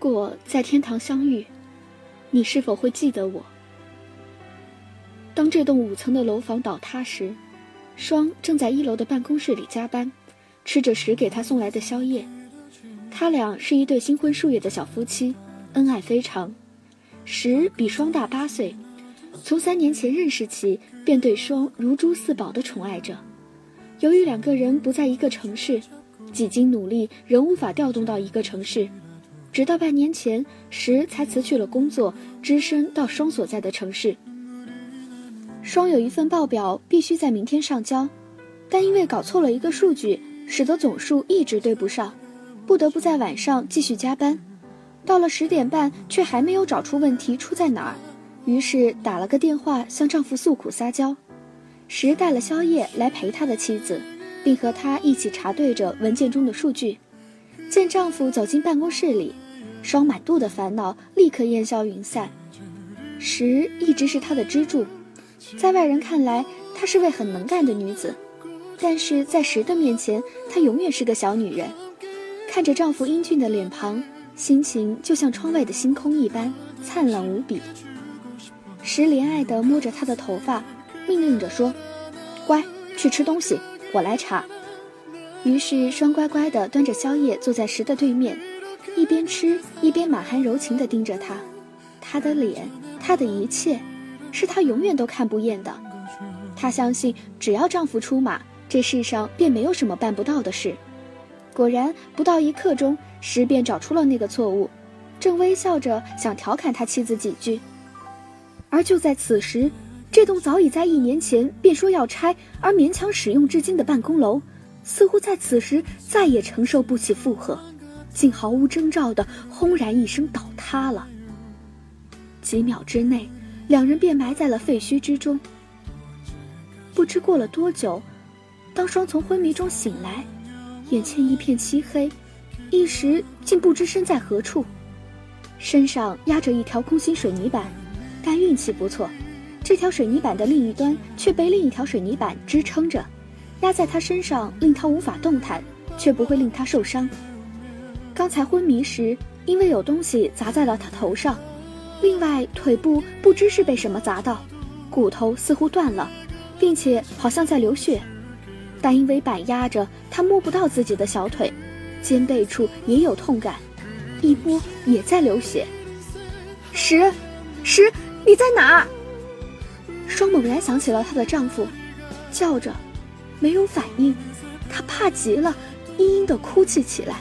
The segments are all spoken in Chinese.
如果在天堂相遇，你是否会记得我？当这栋五层的楼房倒塌时，双正在一楼的办公室里加班，吃着时给他送来的宵夜。他俩是一对新婚数月的小夫妻，恩爱非常。时比双大八岁，从三年前认识起，便对双如珠似宝的宠爱着。由于两个人不在一个城市，几经努力仍无法调动到一个城市。直到半年前，时才辞去了工作，只身到双所在的城市。双有一份报表必须在明天上交，但因为搞错了一个数据，使得总数一直对不上，不得不在晚上继续加班。到了十点半，却还没有找出问题出在哪儿，于是打了个电话向丈夫诉苦撒娇。时带了宵夜来陪他的妻子，并和他一起查对着文件中的数据。见丈夫走进办公室里，双满肚的烦恼立刻烟消云散。石一直是她的支柱，在外人看来，她是位很能干的女子，但是在石的面前，她永远是个小女人。看着丈夫英俊的脸庞，心情就像窗外的星空一般灿烂无比。石怜爱地摸着她的头发，命令着说：“乖，去吃东西，我来查。”于是，双乖乖地端着宵夜坐在石的对面，一边吃一边满含柔情地盯着他。他的脸，他的一切，是他永远都看不厌的。她相信，只要丈夫出马，这世上便没有什么办不到的事。果然，不到一刻钟，石便找出了那个错误，正微笑着想调侃他妻子几句。而就在此时，这栋早已在一年前便说要拆而勉强使用至今的办公楼。似乎在此时再也承受不起负荷，竟毫无征兆的轰然一声倒塌了。几秒之内，两人便埋在了废墟之中。不知过了多久，当双从昏迷中醒来，眼前一片漆黑，一时竟不知身在何处。身上压着一条空心水泥板，但运气不错，这条水泥板的另一端却被另一条水泥板支撑着。压在他身上，令他无法动弹，却不会令他受伤。刚才昏迷时，因为有东西砸在了他头上，另外腿部不知是被什么砸到，骨头似乎断了，并且好像在流血。但因为板压着，他摸不到自己的小腿，肩背处也有痛感，一摸也在流血。十，十，你在哪？双猛然想起了她的丈夫，叫着。没有反应，她怕极了，嘤嘤的哭泣起来。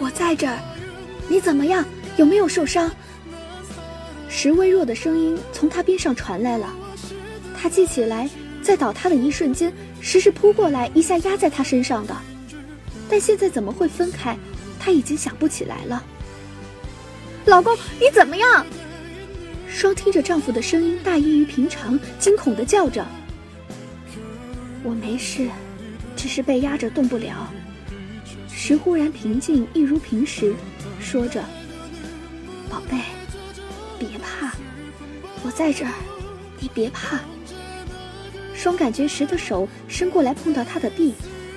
我在这儿，你怎么样？有没有受伤？石微弱的声音从他边上传来了。他记起来，在倒塌的一瞬间，石是扑过来一下压在他身上的，但现在怎么会分开？他已经想不起来了。老公，你怎么样？双听着丈夫的声音大异于平常，惊恐的叫着。我没事，只是被压着动不了。石忽然平静，一如平时，说着：“宝贝，别怕，我在这儿，你别怕。”双感觉石的手伸过来碰到他的臂，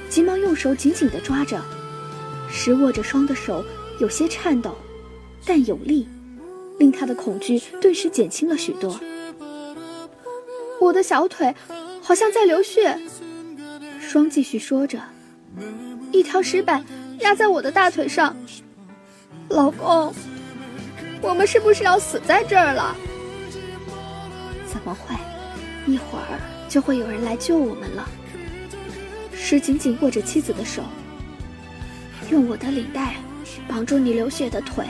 急忙用手紧紧地抓着。石握着双的手有些颤抖，但有力，令他的恐惧顿时减轻了许多。我的小腿。好像在流血，双继续说着，一条石板压在我的大腿上。老公，我们是不是要死在这儿了？怎么会？一会儿就会有人来救我们了。石紧紧握着妻子的手，用我的领带绑住你流血的腿，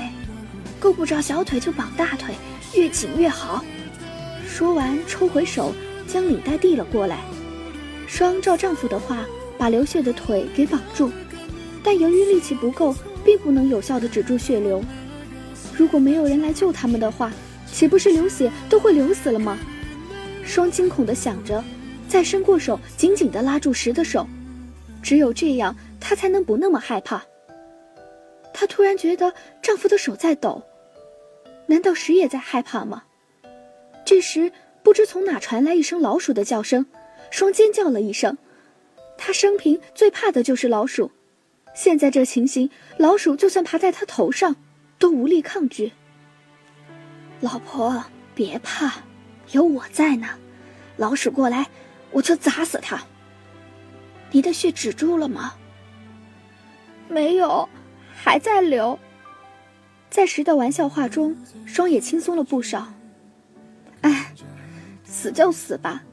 够不着小腿就绑大腿，越紧越好。说完，抽回手。将领带递了过来，双照丈夫的话，把流血的腿给绑住，但由于力气不够，并不能有效的止住血流。如果没有人来救他们的话，岂不是流血都会流死了吗？双惊恐地想着，再伸过手，紧紧地拉住石的手，只有这样，她才能不那么害怕。她突然觉得丈夫的手在抖，难道石也在害怕吗？这时，不知从哪传来一声老鼠的叫声，双尖叫了一声。他生平最怕的就是老鼠，现在这情形，老鼠就算爬在他头上，都无力抗拒。老婆，别怕，有我在呢。老鼠过来，我就砸死它。你的血止住了吗？没有，还在流。在石的玩笑话中，双也轻松了不少。哎，死就死吧，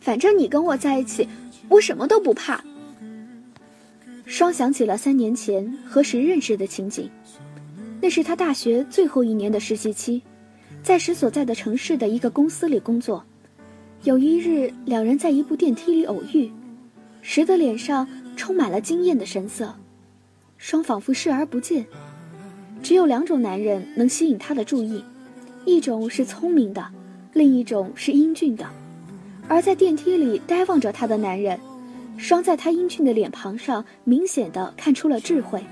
反正你跟我在一起，我什么都不怕。双想起了三年前和石认识的情景，那是他大学最后一年的实习期。在石所在的城市的一个公司里工作，有一日，两人在一部电梯里偶遇，石的脸上充满了惊艳的神色，双仿佛视而不见。只有两种男人能吸引他的注意，一种是聪明的，另一种是英俊的。而在电梯里呆望着他的男人，双在他英俊的脸庞上明显的看出了智慧，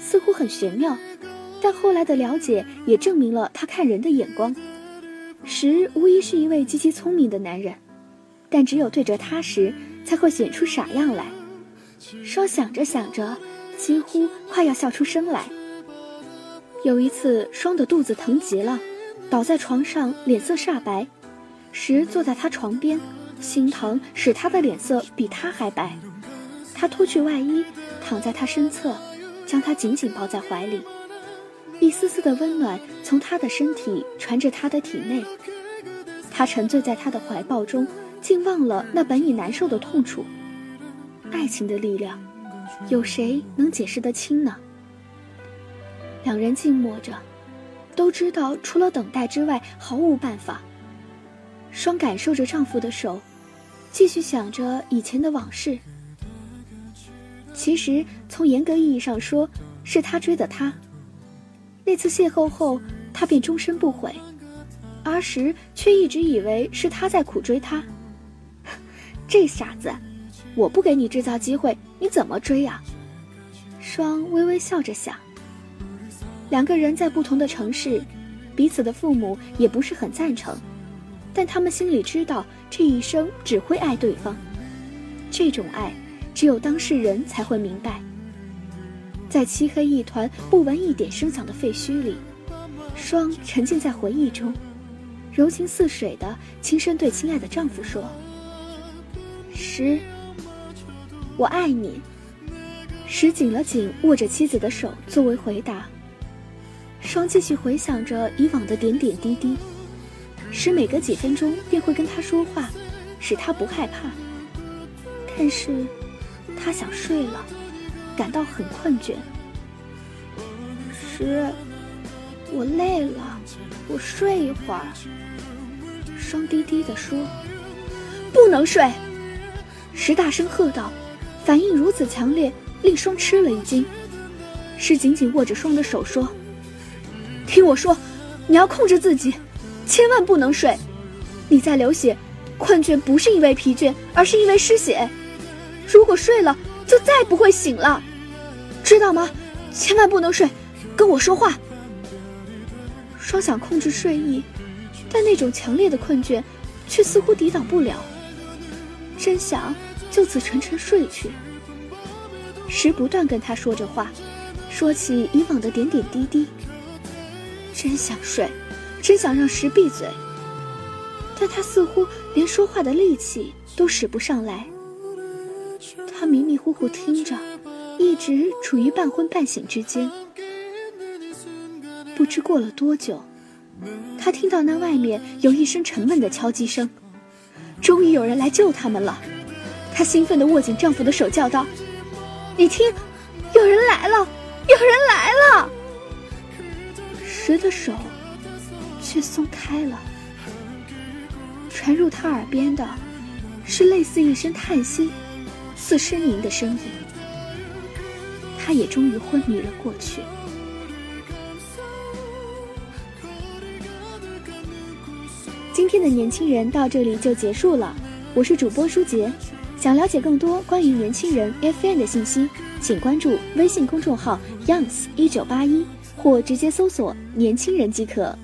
似乎很玄妙。但后来的了解也证明了他看人的眼光，石无疑是一位极其聪明的男人，但只有对着他时才会显出傻样来。双想着想着，几乎快要笑出声来。有一次，双的肚子疼极了，倒在床上，脸色煞白。时坐在他床边，心疼使他的脸色比他还白。他脱去外衣，躺在他身侧，将他紧紧抱在怀里。一丝丝的温暖从他的身体传至他的体内，他沉醉在他的怀抱中，竟忘了那本已难受的痛楚。爱情的力量，有谁能解释得清呢？两人静默着，都知道除了等待之外毫无办法。双感受着丈夫的手，继续想着以前的往事。其实从严格意义上说，是他追的她。那次邂逅后，他便终身不悔，而时却一直以为是他在苦追他。这傻子，我不给你制造机会，你怎么追啊？双微微笑着想。两个人在不同的城市，彼此的父母也不是很赞成，但他们心里知道，这一生只会爱对方。这种爱，只有当事人才会明白。在漆黑一团、不闻一点声响的废墟里，双沉浸在回忆中，柔情似水的轻声对亲爱的丈夫说：“石，我爱你。”石紧了紧握着妻子的手作为回答。双继续回想着以往的点点滴滴，石每隔几分钟便会跟他说话，使他不害怕。但是，他想睡了。感到很困倦。十，我累了，我睡一会儿。双低低的说：“不能睡！”石大声喝道，反应如此强烈，令双吃了一惊。石紧紧握着双的手说：“听我说，你要控制自己，千万不能睡。你在流血，困倦不是因为疲倦，而是因为失血。如果睡了，就再不会醒了。”知道吗？千万不能睡，跟我说话。双想控制睡意，但那种强烈的困倦，却似乎抵挡不了。真想就此沉沉睡去。时不断跟他说着话，说起以往的点点滴滴。真想睡，真想让石闭嘴，但他似乎连说话的力气都使不上来。他迷迷糊糊听着。一直处于半昏半醒之间，不知过了多久，他听到那外面有一声沉闷的敲击声，终于有人来救他们了。她兴奋地握紧丈夫的手，叫道：“你听，有人来了，有人来了！”石的手却松开了，传入他耳边的是类似一声叹息、似呻吟的声音。他也终于昏迷了过去。今天的年轻人到这里就结束了，我是主播舒杰。想了解更多关于年轻人 FM 的信息，请关注微信公众号 Youngs 一九八一，或直接搜索“年轻人”即可。